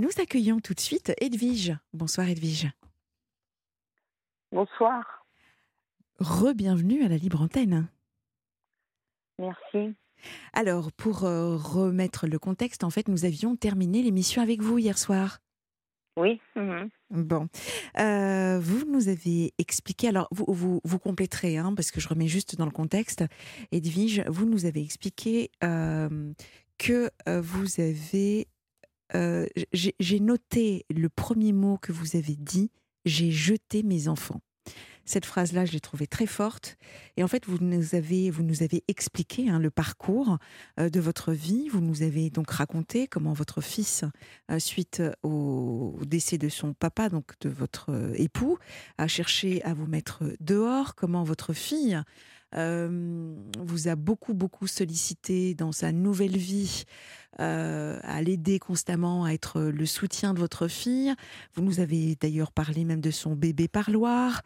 Nous accueillons tout de suite Edwige. Bonsoir Edwige. Bonsoir. Re-bienvenue à la Libre Antenne. Merci. Alors, pour euh, remettre le contexte, en fait, nous avions terminé l'émission avec vous hier soir. Oui. mhm. Bon. Euh, vous nous avez expliqué, alors vous, vous, vous compléterez, hein, parce que je remets juste dans le contexte. Edwige, vous nous avez expliqué euh, que vous avez. Euh, j'ai noté le premier mot que vous avez dit j'ai jeté mes enfants. Cette phrase-là, je l'ai trouvée très forte. Et en fait, vous nous avez, vous nous avez expliqué hein, le parcours euh, de votre vie. Vous nous avez donc raconté comment votre fils, euh, suite au, décès de son papa, donc de votre époux, a cherché à vous mettre dehors. Comment votre fille euh, vous a beaucoup, beaucoup sollicité dans sa nouvelle vie, euh, à l'aider constamment, à être le soutien de votre fille. Vous nous avez d'ailleurs parlé même de son bébé parloir.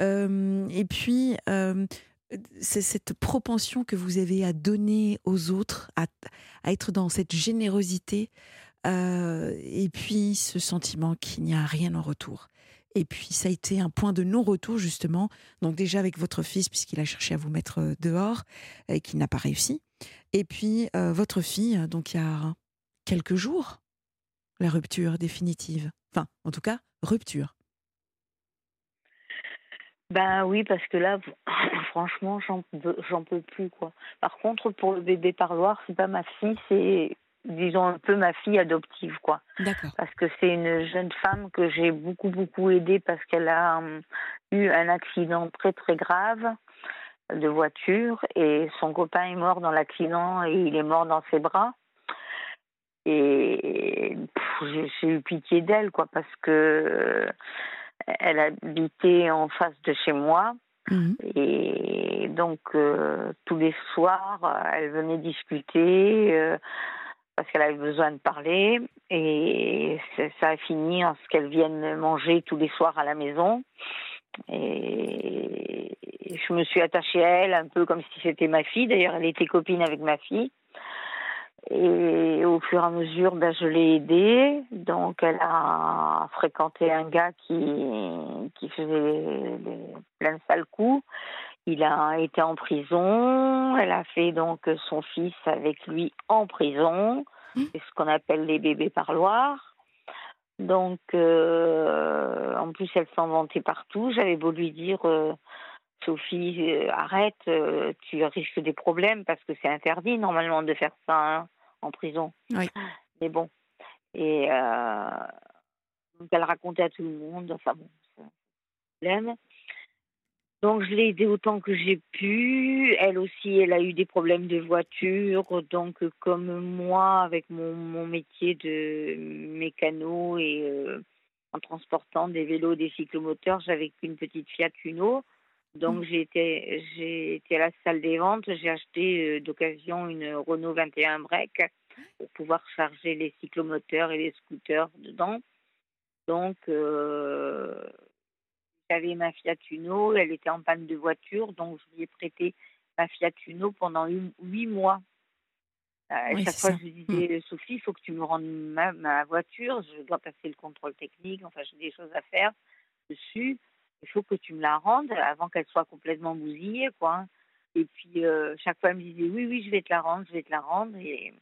Euh, et puis, c'est cette propension que vous avez à donner aux autres, à, à être dans cette générosité, et puis ce sentiment qu'il n'y a rien en retour. Et puis ça a été un point de non-retour justement, donc déjà avec votre fils puisqu'il a cherché à vous mettre euh, dehors et qu'il n'a pas réussi. Et puis euh, votre fille, donc il y a quelques jours, la rupture définitive. Enfin, en tout cas, rupture. Ben oui, parce que là, franchement, j'en peux, peux plus quoi. Par contre, pour le bébé parloir, c'est pas ma fille, c'est disons un peu ma fille adoptive quoi. Parce que c'est une jeune femme que j'ai beaucoup beaucoup aidée parce qu'elle a hum, eu un accident très très grave de voiture et son copain est mort dans l'accident et il est mort dans ses bras. Et j'ai eu pitié d'elle quoi parce que euh, elle habitait en face de chez moi Mhm. et donc euh, tous les soirs elle venait discuter euh, parce qu'elle avait besoin de parler et ça a fini en ce qu'elle vienne manger tous les soirs à la maison et je me suis attachée à elle un peu comme si c'était ma fille d'ailleurs elle était copine avec ma fille et au fur et à mesure, ben, je l'ai aidée. Donc, elle a fréquenté un gars qui, qui faisait plein de sales coups. Il a été en prison. Elle a fait donc son fils avec lui en prison. Mhm. C'est ce qu'on appelle les bébés parloirs. Donc, euh, en plus, elle s'en vantait partout. J'avais beau lui dire, euh, Sophie, euh, arrête, tu risques des problèmes parce que c'est interdit normalement de faire ça hein, en prison. Oui. Mais bon. Et donc elle racontait à tout le monde, enfin bon, c'est un problème. Donc je l'ai aidée autant que j'ai pu. Elle aussi, elle a eu des problèmes de voiture. Donc comme moi, avec mon, mon métier de mécano et euh, en transportant des vélos, des cyclomoteurs, j'avais qu'une petite Fiat Uno. Donc j'ai été, j'ai été à la salle des ventes, j'ai acheté euh, d'occasion une Renault 21 Break pour pouvoir charger les cyclomoteurs et les scooters dedans. Donc euh, j'avais ma Fiat Uno, elle était en panne de voiture, donc je lui ai prêté ma Fiat Uno pendant huit huit mois. Euh, Oui, chaque fois, ça. je lui disais, Sophie, il faut que tu me rendes ma, ma voiture, je dois passer le contrôle technique, enfin j'ai des choses à faire dessus il faut que tu me la rendes avant qu'elle soit complètement bousillée, quoi. Et puis, euh, chaque fois, elle me disait, oui, oui, je vais te la rendre, je vais te la rendre. Et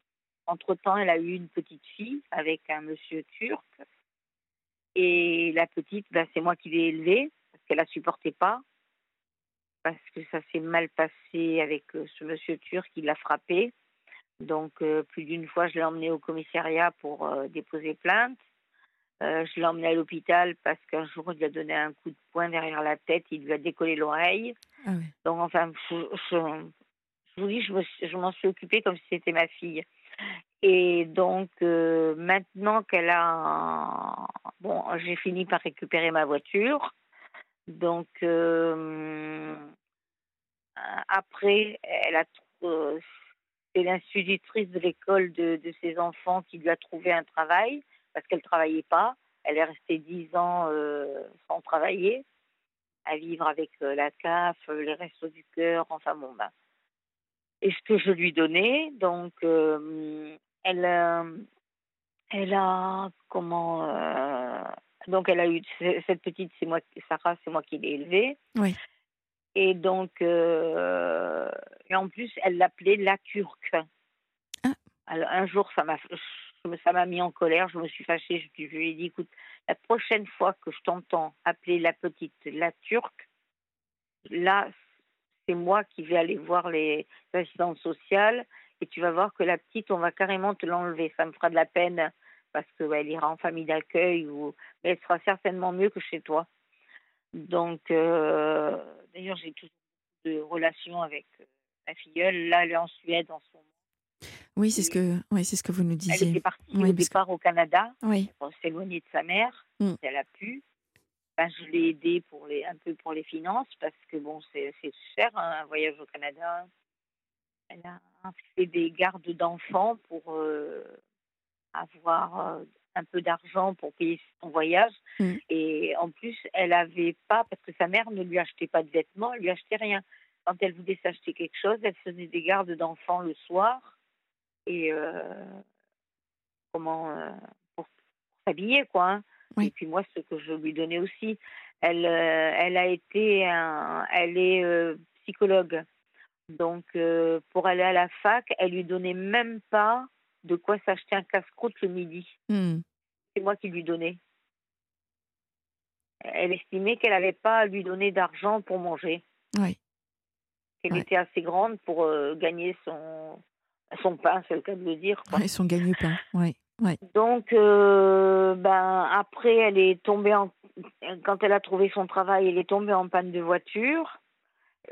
entre-temps, elle a eu une petite fille avec un monsieur turc. Et la petite, ben, c'est moi qui l'ai élevée, qu'elle la supportait pas. Parce que ça s'est mal passé avec euh, ce monsieur turc qui l'a frappée. Donc, euh, plus d'une fois, je l'ai emmenée au commissariat pour euh, déposer plainte. Euh, je l'ai emmené à l'hôpital parce qu'un jour, il lui a donné un coup de poing derrière la tête, il lui a décollé l'oreille. Ah. Donc, enfin, je, je- je vous dis, je, me suis- je m'en suis occupée comme si c'était ma fille. Et donc, maintenant qu'elle a. Bon, j'ai fini par récupérer ma voiture. Donc, euh, après, elle a. euh, C'est l'institutrice de l'école de, ses enfants qui lui a trouvé un travail parce qu'elle travaillait pas. Elle est restée dix ans euh, sans travailler, à vivre avec la CAF, les restos du cœur, enfin bon ben. Et ce que je lui donnais, donc elle, Elle a comment donc elle a eu cette petite, c'est moi, Sarah, c'est moi qui l'ai élevée. Oui. Et donc euh, et en plus elle l'appelait la Turque. Ah. Alors, un jour ça m'a ça m'a mis en colère, je me suis fâchée, je, je lui ai dit écoute, la prochaine fois que je t'entends appeler la petite la Turque, là c'est moi qui vais aller voir les assistantes sociales et tu vas voir que la petite, on va carrément te l'enlever. Ça me fera de la peine parce qu'elle ira en famille d'accueil, ou... mais elle sera certainement mieux que chez toi. Donc, euh, d'ailleurs, j'ai toujours de relations avec euh, ma filleule. Là, elle est en Suède en ce moment. Oui, c'est ce que, oui, c'est ce que vous nous disiez. Elle était partie au départ au Canada oui. pour s'éloigner de sa mère. Mm. Elle a pu. Ben, je l'ai aidée pour les, un peu pour les finances parce que bon, c'est cher hein, un voyage au Canada. Elle a fait des gardes d'enfants pour euh, avoir euh, un peu d'argent pour payer son voyage. Mm. Et en plus, elle n'avait pas, parce que sa mère ne lui achetait pas de vêtements, elle lui achetait rien. Quand elle voulait s'acheter quelque chose, elle faisait des gardes d'enfants le soir. Et euh, comment pour, s'habiller quoi. Hein. Et puis moi, ce que je lui donnais aussi, elle, euh, elle a été, un, elle est euh, psychologue. Donc, euh, pour aller à la fac, elle lui donnait même pas de quoi s'acheter un casse-croûte le midi. Hmm. C'est moi qui lui donnais. Elle estimait qu'elle n'avait pas à lui donner d'argent pour manger. Oui. Qu'elle était assez grande pour gagner son, son pain, c'est le cas de le dire. Quoi. son gagne-pain, oui. Donc, euh, ben, après, elle est tombée en. Quand elle a trouvé son travail, elle est tombée en panne de voiture.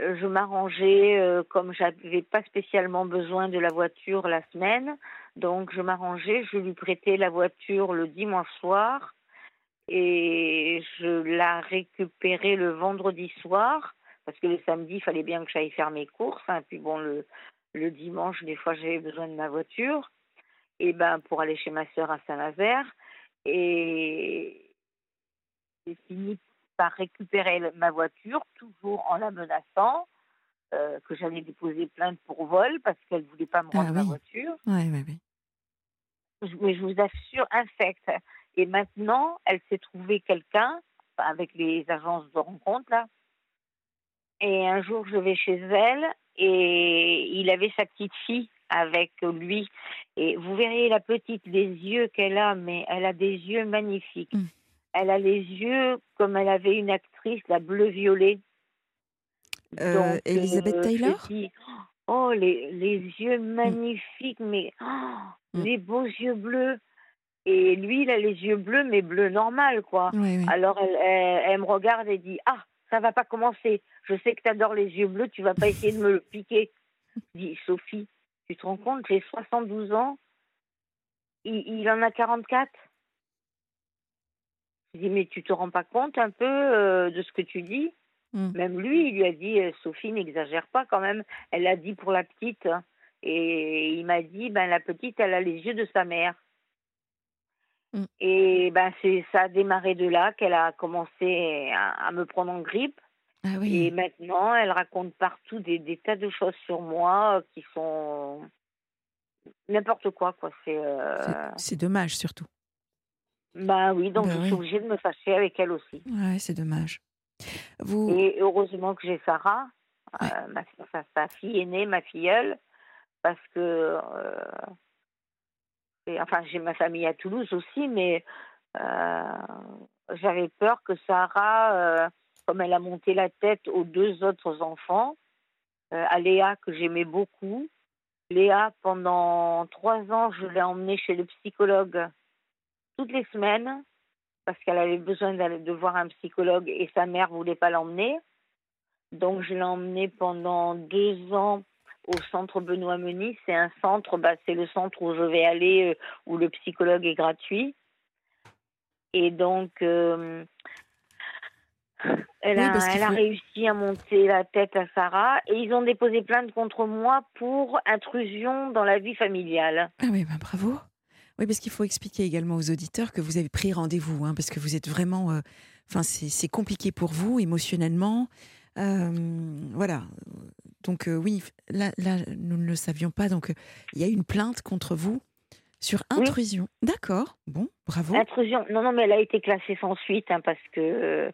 Euh, je m'arrangeais, euh, comme j'avais pas spécialement besoin de la voiture la semaine, donc je m'arrangeais, je lui prêtais la voiture le dimanche soir et je la récupérais le vendredi soir parce que le samedi, il fallait bien que j'aille faire mes courses. Hein, puis bon, le, le dimanche, des fois, j'avais besoin de ma voiture. Et ben pour aller chez ma sœur à Saint-Nazaire. Et j'ai fini par récupérer ma voiture toujours en la menaçant euh, que j'allais déposer plainte pour vol parce qu'elle voulait pas me ah rendre ma voiture. Oui, oui, oui. Mais je vous assure, infecte. Et maintenant, elle s'est trouvée quelqu'un avec les agences de rencontre là. Et un jour, je vais chez elle et il avait sa petite fille avec lui. Et vous verrez la petite, les yeux qu'elle a, mais elle a des yeux magnifiques. Mm. Elle a les yeux comme elle avait une actrice, la bleu-violet. Euh, Elisabeth euh, Taylor? Oh, les, les yeux mm. magnifiques, mais oh, mm. les beaux yeux bleus. Et lui, il a les yeux bleus, mais bleu normal, quoi. Alors, elle, elle, me regarde et dit Ah, ça va pas commencer. Je sais que tu adores les yeux bleus, tu vas pas essayer de me le piquer. Dit Sophie, tu te rends compte, j'ai 72 ans, il, en a 44. Je dis, mais tu te rends pas compte un peu euh, de ce que tu dis? Hmm. Même lui, il lui a dit, euh, Sophie, n'exagère pas quand même. Elle a dit pour la petite. Hein. Et il m'a dit, ben la petite, elle a les yeux de sa mère. Hmm. Et ben c'est ça a démarré de là qu'elle a commencé à, me prendre en grippe. Ah oui. Et maintenant, elle raconte partout des, des, tas de choses sur moi euh, qui sont n'importe quoi. quoi. C'est euh... dommage surtout. Bah oui, donc bah je suis obligée de me fâcher avec elle aussi. Ouais, c'est dommage. Vous... Et heureusement que j'ai Sarah, euh, ma, sa, fille aînée, ma filleule, parce que. Euh, enfin, j'ai ma famille à Toulouse aussi, mais j'avais peur que Sarah comme elle a monté la tête aux deux autres enfants, euh, à Léa que j'aimais beaucoup. Léa, pendant trois ans, je l'ai emmenée chez le psychologue toutes les semaines parce qu'elle avait besoin de voir un psychologue et sa mère voulait pas l'emmener. Donc je l'ai emmenée pendant deux ans au centre Benoît Menis. C'est un centre, bah, c'est le centre où je vais aller, euh, où le psychologue est gratuit. Et donc, euh, elle, a, réussi à monter la tête à Sarah et ils ont déposé plainte contre moi pour intrusion dans la vie familiale. Ah oui, ben bravo. Oui, parce qu'il faut expliquer également aux auditeurs que vous avez pris rendez-vous, hein, parce que vous êtes vraiment. Euh, enfin, c'est compliqué pour vous émotionnellement. Euh, voilà. Donc, euh, oui, là, là, nous ne le savions pas. Donc, il y a une plainte contre vous Sur intrusion. D'accord. Bon, bravo. Intrusion. Non, non, mais elle a été classée sans suite hein, parce que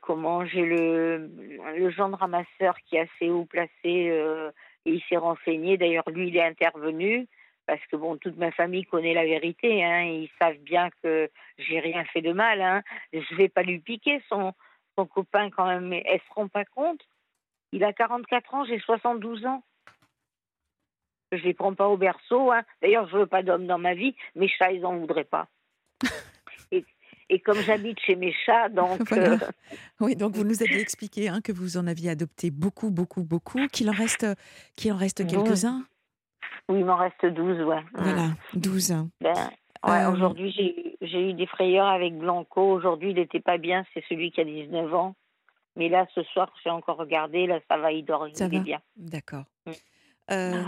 comment j'ai le le gendre à ma sœur qui est assez haut placé et il s'est renseigné. D'ailleurs, lui, il est intervenu parce que bon, toute ma famille connaît la vérité. Hein, ils savent bien que j'ai rien fait de mal. Hein. Je vais pas lui piquer son son copain quand même. Mais elles se rend pas compte. Il a 44 ans, j'ai 72 ans. Je les prends pas au berceau. Hein. D'ailleurs, je veux pas d'homme dans ma vie. Mes chats, ils en voudraient pas. et, et, comme j'habite chez mes chats, donc. Voilà. Euh... Oui, donc vous nous aviez expliqué hein, que vous en aviez adopté beaucoup, beaucoup, beaucoup, qu'il en reste, qu'il en reste quelques-uns. Oui, il m'en reste 12, ouais. Voilà, 12. Ben, ouais, euh... Aujourd'hui, j'ai eu des frayeurs avec Blanco. Aujourd'hui, il n'était pas bien. C'est celui qui a 19 ans. Mais là, ce soir, j'ai encore regardé. Là, ça va, il dort, il ça est va bien. D'accord. Mmh. Euh,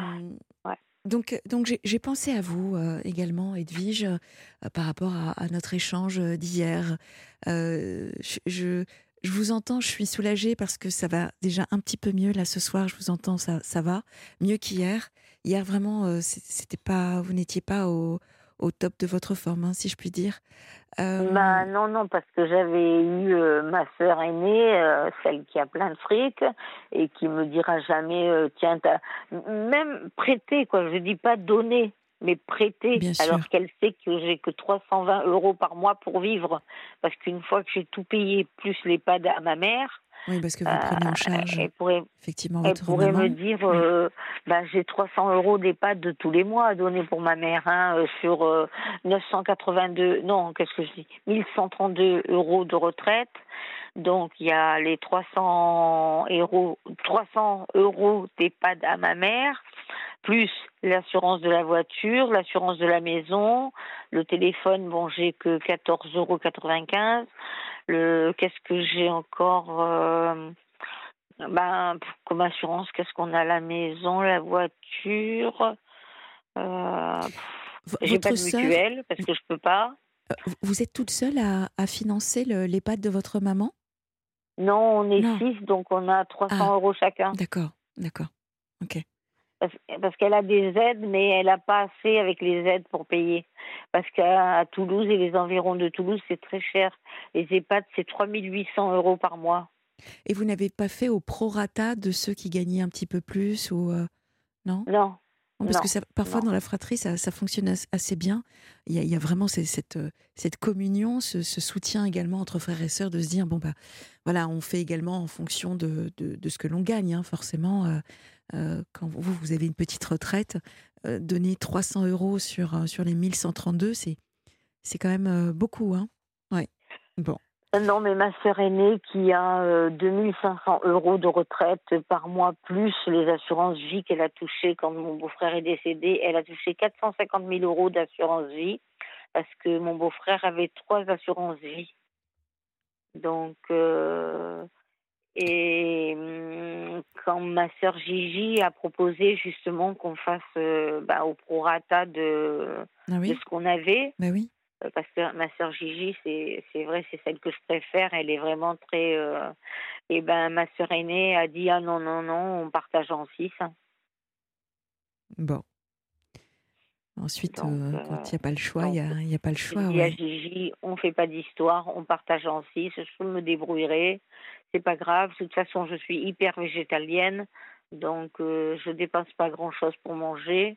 ouais. Donc, donc j'ai pensé à vous euh, également, Edwige, euh, par rapport à, à notre échange d'hier. je, je, je, vous entends, je suis soulagée parce que ça va déjà un petit peu mieux. Là, ce soir, je vous entends, ça, ça va mieux qu'hier. Hier, vraiment, c'était pas, vous n'étiez pas au, au top de votre forme, hein, si je puis dire. Euh... Bah, non, non, parce que j'avais eu euh, ma sœur aînée, euh, celle qui a plein de fric, et qui me dira jamais, euh, tiens, même prêter, quoi. Je dis pas donner, mais prêter, Bien alors qu'elle sait que j'ai que 320 euros par mois pour vivre. Parce qu'une fois que j'ai tout payé, plus l'EHPAD à ma mère, oui, parce que vous prenez en charge elle pourrait, effectivement elle pourrait maman. me dire euh, bah, j'ai 300 euros d'EHPAD de tous les mois à donner pour ma mère hein, euh, sur euh, 982 non qu'est-ce que je dis 1132 euros de retraite. Donc il y a les 300 euros 300 euros d'EHPAD à ma mère plus l'assurance de la voiture, l'assurance de la maison, le téléphone, bon, j'ai que 14,95 euros. Le, qu'est-ce que j'ai encore euh, ben, comme assurance, qu'est-ce qu'on a la maison, la voiture. Euh, j'ai pas de mutuelle parce que je peux pas. Vous êtes toute seule à, à financer le, l'EHPAD de votre maman? Non, on est Non. six, donc on a 300 Ah. euros chacun. D'accord, d'accord. Ok. Parce, parce qu'elle a des aides, mais elle n'a pas assez avec les aides pour payer. Parce qu'à Toulouse et les environs de Toulouse, c'est très cher. Les EHPAD, c'est 3800 euros par mois. Et vous n'avez pas fait au prorata de ceux qui gagnaient un petit peu plus ou euh, non? Non. Non, Parce Non, que ça, parfois non. dans la fratrie, ça, ça fonctionne as- assez bien. Il y a, il y a vraiment cette, euh, cette communion, ce, ce soutien également entre frères et sœurs de se dire bon bah voilà, on fait également en fonction de, de, de ce que l'on gagne. hein, forcément, euh, quand vous vous avez une petite retraite, euh, donner 300 euros sur euh, sur les 1132, c'est c'est quand même euh, beaucoup, hein. Ouais. Bon. Euh, Non, mais ma sœur aînée qui a euh, 2500 euros de retraite par mois, plus les assurances vie qu'elle a touchées quand mon beau-frère est décédé, elle a touché 450 000 euros d'assurance vie parce que mon beau-frère avait trois assurances vie. Donc, euh, et hum, quand ma sœur Gigi a proposé justement qu'on fasse euh, bah, au prorata de, Ah de ce qu'on avait, Bah oui. euh, parce que ma sœur Gigi, c'est c'est vrai, c'est celle que je préfère. Elle est vraiment très. euh, Et ben, ma sœur aînée a dit ah non non non, on partage en six. hein. Bon. Ensuite, Donc, euh, euh, quand il n'y a pas le choix, il n'y a, pas le choix. Ouais. Gigi, on fait pas d'histoire, on partage en six. Je me débrouillerai, c'est pas grave. De toute façon, je suis hyper végétalienne, donc euh, je dépense pas grand chose pour manger.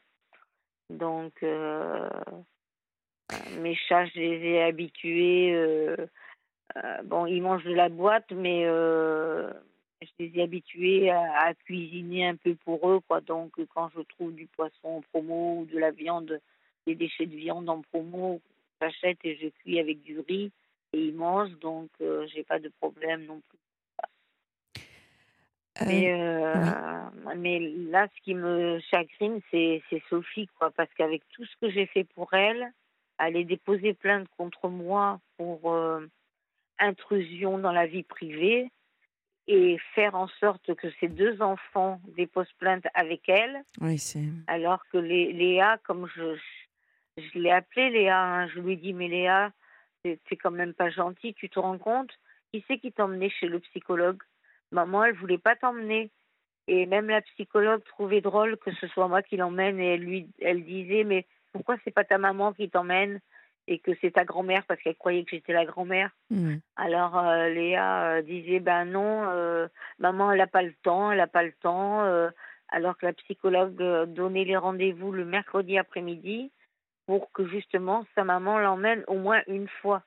Donc euh, mes chats, je les ai habitués. bon, ils mangent de la boîte, mais je les ai habitués à, à cuisiner un peu pour eux, quoi. Donc, quand je trouve du poisson en promo ou de la viande, des déchets de viande en promo, j'achète et je cuis avec du riz et ils mangent, donc euh, j'ai pas de problème non plus. Euh, Mais, euh, mais là, ce qui me chagrine, c'est Sophie, quoi, parce qu'avec tout ce que j'ai fait pour elle, aller déposer plainte contre moi pour euh, intrusion dans la vie privée et faire en sorte que ses deux enfants déposent plainte avec elle, oui, c'est. alors que Lé- Léa, comme je, je, l'ai appelée Léa, hein, je lui ai dit, mais Léa, c'est quand même pas gentil, tu te rends compte? Qui c'est qui t'a emmené chez le psychologue? Maman, elle voulait pas t'emmener. Et même la psychologue trouvait drôle que ce soit moi qui l'emmène et elle lui, elle disait, mais pourquoi c'est pas ta maman qui t'emmène? Et que c'est ta grand-mère parce qu'elle croyait que j'étais la grand-mère. Mmh. Alors euh, Léa euh, disait ben non, euh, maman elle n'a pas le temps, elle n'a pas le temps. alors que la psychologue donnait les rendez-vous le mercredi après-midi pour que justement sa maman l'emmène au moins une fois.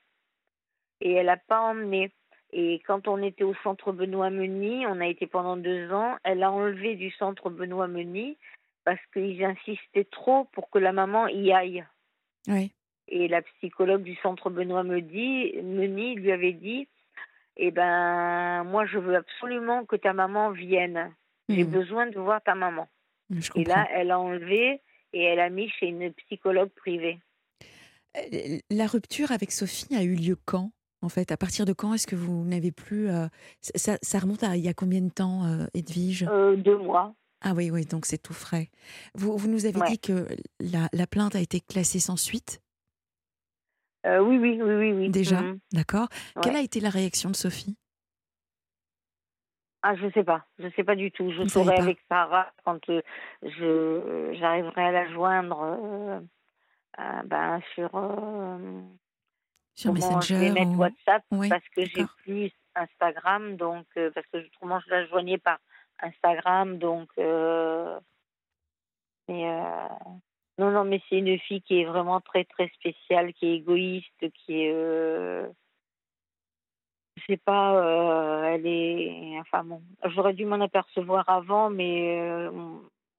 Et elle n'a pas emmené. Et quand on était au centre Benoît Meunier, on a été pendant deux ans, elle a enlevé du centre Benoît Meunier parce qu'ils insistaient trop pour que la maman y aille. Oui. Et la psychologue du centre Benoît Meunier lui avait dit Eh ben, moi, je veux absolument que ta maman vienne. J'ai mmh. besoin de voir ta maman. et là, elle a enlevé et elle a mis chez une psychologue privée. Euh, la rupture avec Sophie a eu lieu quand en fait, à partir de quand est-ce que vous n'avez plus euh, ça, ça, remonte à il y a combien de temps, euh, Edwige? Deux mois. Ah oui, oui, donc c'est tout frais. Vous, vous nous avez dit que la, la, plainte a été classée sans suite? Oui, oui, oui, oui, Déjà, mmh. d'accord. Quelle a été la réaction de Sophie? Ah, je sais pas, je sais pas du tout. Je saurai avec Sarah quand je j'arriverai à la joindre ben, sur sur Messenger. Je vais mettre WhatsApp parce que j'ai plus Instagram, donc parce que autrement je la joignais par Instagram, donc. mais non, non, mais c'est une fille qui est vraiment très, très spéciale, qui est égoïste, qui est. Euh... Je sais pas, euh, elle est. Enfin bon, j'aurais dû m'en apercevoir avant, mais euh,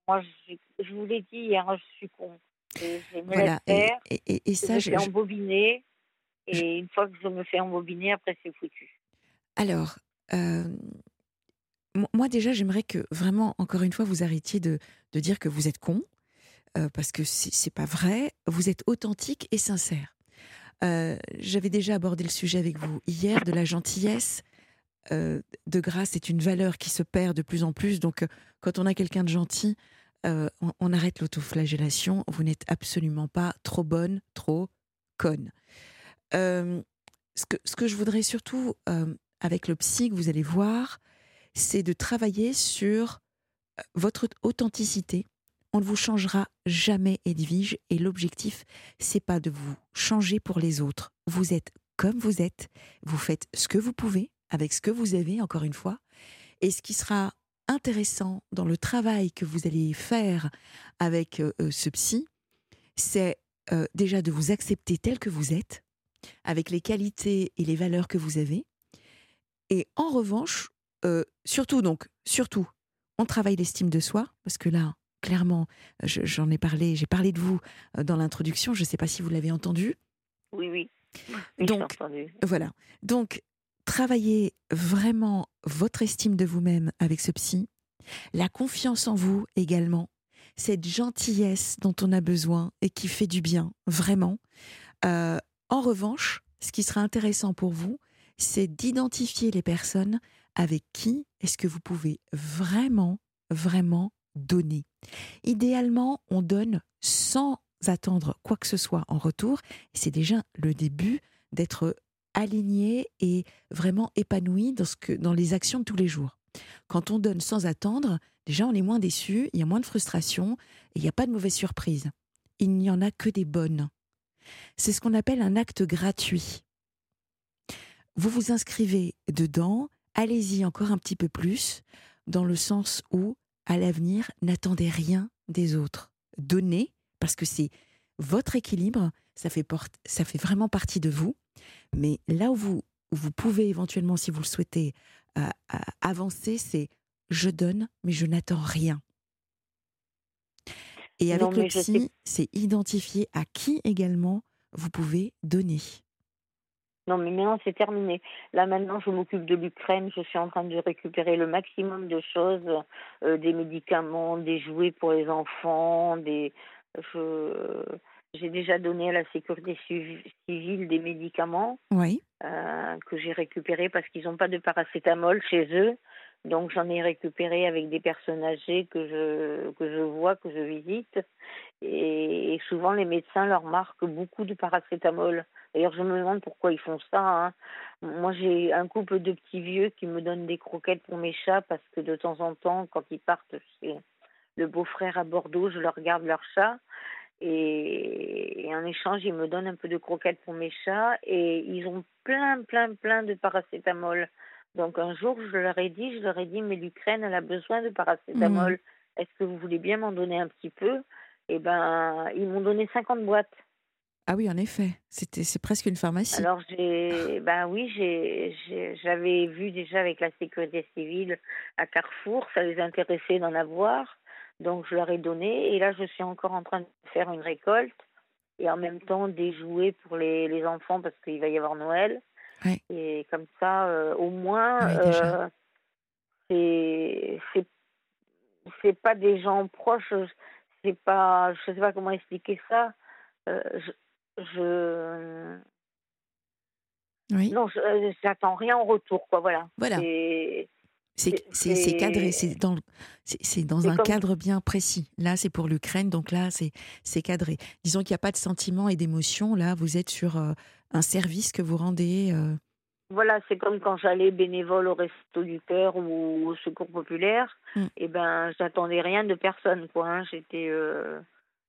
moi, je, je vous l'ai dit hier, je suis con. J'ai voilà. et, et, et, ça, je. embobiner, et une fois que je me fais embobiner, après, c'est foutu. Alors. Euh, moi déjà, j'aimerais que vraiment, encore une fois, vous arrêtiez de, de dire que vous êtes con. Euh, parce que c'est pas vrai. Vous êtes authentique et sincère. Euh, j'avais déjà abordé le sujet avec vous hier de la gentillesse. Euh, de grâce est une valeur qui se perd de plus en plus. Donc, quand on a quelqu'un de gentil, on, arrête l'autoflagellation. Vous n'êtes absolument pas trop bonne, trop conne. ce, que, ce que je voudrais surtout, avec le psy que vous allez voir, c'est de travailler sur votre authenticité on ne vous changera jamais, Edwige, et l'objectif, c'est pas de vous changer pour les autres. Vous êtes comme vous êtes, vous faites ce que vous pouvez, avec ce que vous avez, encore une fois, et ce qui sera intéressant dans le travail que vous allez faire avec euh, euh, ce psy, c'est euh, déjà de vous accepter tel que vous êtes, avec les qualités et les valeurs que vous avez, et en revanche, surtout donc, surtout, on travaille l'estime de soi, parce que là, clairement, j'en ai parlé, j'ai parlé de vous euh, dans l'introduction, je ne sais pas si vous l'avez entendu. Oui, oui. Donc, voilà. Donc, travaillez vraiment votre estime de vous-même avec ce psy, la confiance en vous également, cette gentillesse dont on a besoin et qui fait du bien, vraiment. Euh, en revanche, ce qui sera intéressant pour vous, c'est d'identifier les personnes avec qui est-ce que vous pouvez vraiment, vraiment donner. Idéalement, on donne sans attendre quoi que ce soit en retour. C'est déjà le début d'être aligné et vraiment épanoui dans, ce que, dans les actions de tous les jours. Quand on donne sans attendre, déjà on est moins déçu, il y a moins de frustration et il n'y a pas de mauvaises surprises. Il n'y en a que des bonnes. C'est ce qu'on appelle un acte gratuit. Vous vous inscrivez dedans, allez-y encore un petit peu plus, dans le sens où à l'avenir, n'attendez rien des autres. Donnez, parce que c'est votre équilibre, ça fait, ça fait vraiment partie de vous. Mais là où vous, vous pouvez éventuellement, si vous le souhaitez, euh, avancer, c'est je donne, mais je n'attends rien. Et avec le psy, c'est identifier à qui également vous pouvez donner. Non, mais maintenant, c'est terminé. Là, maintenant, je m'occupe de l'Ukraine. Je suis en train de récupérer le maximum de choses, euh, des médicaments, des jouets pour les enfants, des. J'ai déjà donné à la sécurité civile des médicaments oui. euh, que j'ai récupérés parce qu'ils n'ont pas de paracétamol chez eux. Donc j'en ai récupéré avec des personnes âgées que je, que je vois, que je visite. Et, souvent les médecins leur marquent beaucoup de paracétamol. D'ailleurs je me demande pourquoi ils font ça. Hein. Moi j'ai un couple de petits vieux qui me donnent des croquettes pour mes chats parce que de temps en temps quand ils partent chez le beau-frère à Bordeaux, je leur garde leur chat. Et, et en échange, ils me donnent un peu de croquettes pour mes chats et ils ont plein, plein, plein de paracétamol. Donc un jour, je leur ai dit, je leur ai dit, mais l'Ukraine, elle a besoin de paracétamol. Est-ce que vous voulez bien m'en donner un petit peu? Eh ben, ils m'ont donné 50 boîtes. Ah oui, en effet, c'était c'est presque une pharmacie. Alors j'ai, ben oui, j'ai- j'avais vu déjà avec la sécurité civile à Carrefour, ça les intéressait d'en avoir, donc je leur ai donné. Et là, je suis encore en train de faire une récolte et en même temps des jouets pour les, les enfants parce qu'il va y avoir Noël. Ouais. Et comme ça, euh, au moins, Ouais, déjà. euh, c'est, pas des gens proches. C'est pas, je sais pas comment expliquer ça. Euh, je, je Oui. non, euh, j'attends rien en retour, quoi. Voilà. Voilà. C'est- cadré, c'est- dans, c'est dans un comme- cadre bien précis. Là, c'est pour l'Ukraine, donc là, c'est c'est cadré. Disons qu'il n'y a pas de sentiments et d'émotions. Là, vous êtes sur euh, un service que vous rendez. euh, Voilà, c'est comme quand j'allais bénévole au Resto du Cœur ou au Secours Populaire. Mm. Et ben, j'attendais rien de personne, quoi. hein. J'étais euh,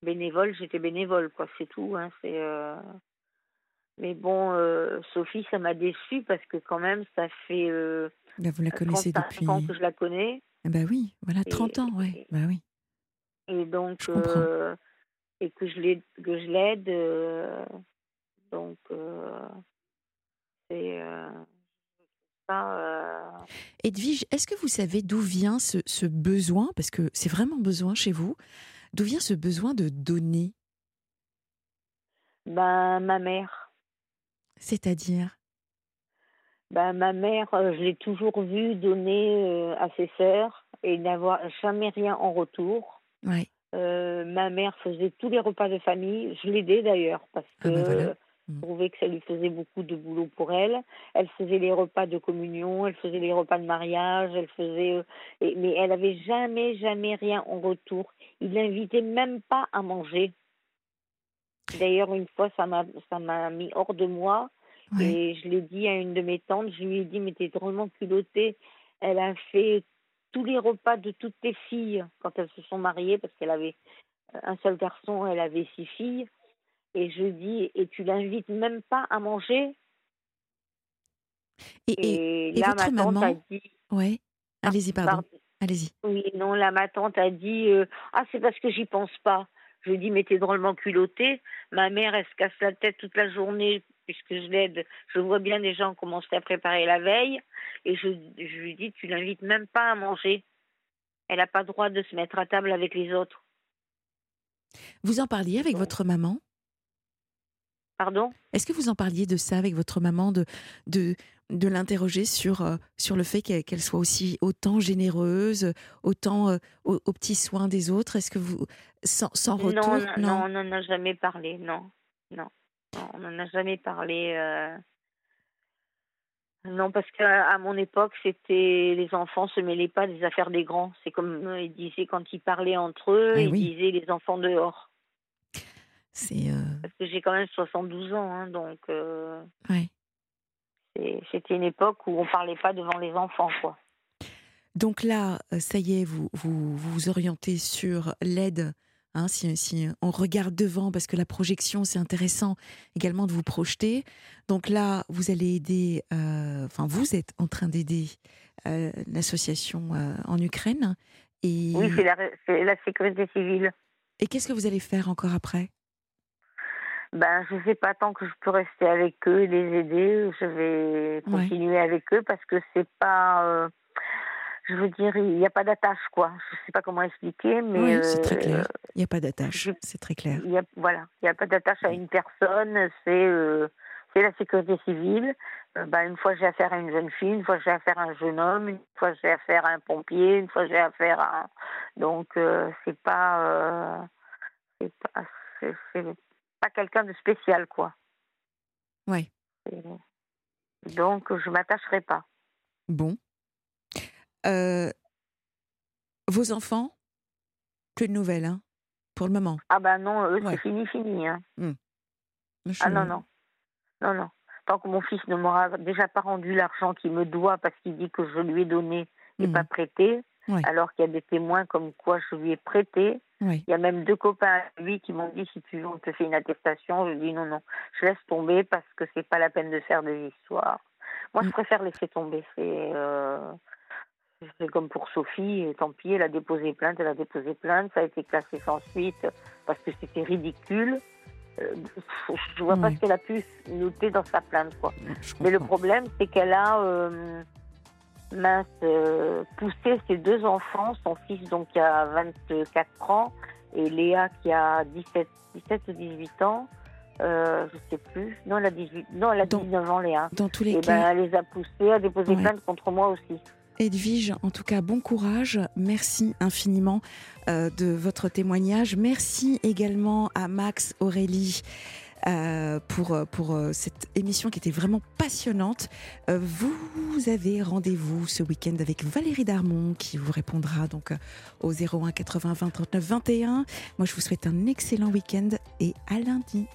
bénévole, j'étais bénévole, quoi. C'est tout. Hein. C'est. euh, Mais bon, euh, Sophie, ça m'a déçue parce que quand même, ça fait bah, vous la connaissez 35 depuis. ans que je la connais. Ah Bah oui, voilà, Et- 30 ans, ouais. et- Bah oui. Et donc, Je comprends. et que je l'aide, que je l'aide, donc euh, c'est euh, ça. euh, Edwige, est-ce que vous savez d'où vient ce, ce besoin, parce que c'est vraiment besoin chez vous, d'où vient ce besoin de donner? Ben ma mère, C'est-à-dire? Ben ma mère, je l'ai toujours vue donner à ses sœurs et n'avoir jamais rien en retour. Euh, ma mère faisait tous les repas de famille. Je l'aidais d'ailleurs parce que Ah ben voilà. Euh, je trouvais que ça lui faisait beaucoup de boulot pour elle. Elle faisait les repas de communion, elle faisait les repas de mariage, elle faisait. euh, et- mais elle avait jamais, jamais rien en retour. Il l'invitait même pas à manger. D'ailleurs, une fois, ça m'a, ça m'a mis hors de moi. Et je l'ai dit à une de mes tantes, je lui ai dit, mais t'es drôlement culottée. Elle a fait tous les repas de toutes tes filles quand elles se sont mariées, parce qu'elle avait un seul garçon, elle avait six filles. Et je dis, et tu l'invites même pas à manger Et, et, Et, et là, votre ma tante maman a dit, ouais. Allez-y, pardon. Pardon. Allez-y. oui, non, là, ma tante a dit, euh, ah, c'est parce que j'y pense pas. Je lui ai dit, mais t'es drôlement culottée. Ma mère, elle se casse la tête toute la journée, puisque je l'aide. Je vois bien des gens commencer à préparer la veille. Et je, je lui dis, tu l'invites même pas à manger. Elle n'a pas le droit de se mettre à table avec les autres. Vous en parliez avec Bon. votre maman? Pardon? Est-ce que vous en parliez de ça avec votre maman, de, de, de l'interroger sur, euh, sur le fait qu'elle soit aussi autant généreuse, autant euh, aux, aux petits soins des autres? Est-ce que vous, sans, sans retour? Non, non, non, on n'en a jamais parlé, non. Non, Non, on n'en a jamais parlé. euh. Non, parce qu'à mon époque, c'était les enfants se mêlaient pas des affaires des grands. C'est comme ils disaient quand ils parlaient entre eux, Eh ils oui. disaient les enfants dehors. C'est. euh, Parce que j'ai quand même 72 ans, hein, donc euh, ouais. c'était une époque où on parlait pas devant les enfants, quoi. Donc là, euh, ça y est, vous vous, vous orientez sur l'aide. Hein, si, si on regarde devant, parce que la projection, c'est intéressant également de vous projeter. Donc là, vous allez aider, euh, enfin, vous êtes en train d'aider euh, l'association euh, en Ukraine. Et, Oui, c'est la, c'est la sécurité civile. et qu'est-ce que vous allez faire encore après? Ben, je sais pas tant que je peux rester avec eux et les aider. Je vais continuer avec eux parce que c'est pas. euh, je veux dire, il n'y a pas d'attache, quoi. Je sais pas comment expliquer, mais. Oui, c'est très euh, clair. Il n'y a pas d'attache, c'est très clair. Il y a, voilà, il n'y a pas d'attache à une personne. C'est euh, c'est la sécurité civile. Ben, une fois j'ai affaire à une jeune fille, une fois j'ai affaire à un jeune homme, une fois j'ai affaire à un pompier, une fois j'ai affaire à. Donc euh, c'est pas. c'est pas. Pas quelqu'un de spécial, quoi. Et Donc, je m'attacherai pas. Bon. Euh, vos enfants Plus de nouvelles, hein, pour le moment. Ah ben non, eux, Ouais. c'est fini, fini. Hein. Je- Ah non, non. Non, non. Tant que mon fils ne m'aura déjà pas rendu l'argent qu'il me doit parce qu'il dit que je lui ai donné et Mhm. pas prêté, alors qu'il y a des témoins comme quoi je lui ai prêté. Il y a même deux copains à lui qui m'ont dit si tu veux, on te fait une attestation. Je dis non, non, je laisse tomber parce que c'est pas la peine de faire des histoires. Moi, je mm. préfère laisser tomber. C'est euh, comme pour Sophie, tant pis, elle a déposé plainte, elle a déposé plainte, ça a été classé sans suite parce que c'était ridicule. Euh, je vois pas ce qu'elle a pu noter dans sa plainte, quoi. Mais le problème, c'est qu'elle a euh, mince, euh, poussé ses deux enfants, son fils donc qui a 24 ans et Léa qui a 17, 17 ou 18 ans. Euh, je sais plus. Non, elle a 18. Non, elle a 19 ans, Léa. Dans tous les et eh cas. Ben, elle les a poussés à déposer plainte contre moi aussi. Edwige, en tout cas, bon courage. Merci infiniment euh, de votre témoignage. Merci également à Max, Aurélie. Euh, pour, pour euh, cette émission qui était vraiment passionnante. vous avez rendez-vous ce week-end avec Valérie Darmon qui vous répondra donc au 01 80 20 39 21. Moi, je vous souhaite un excellent week-end et à lundi.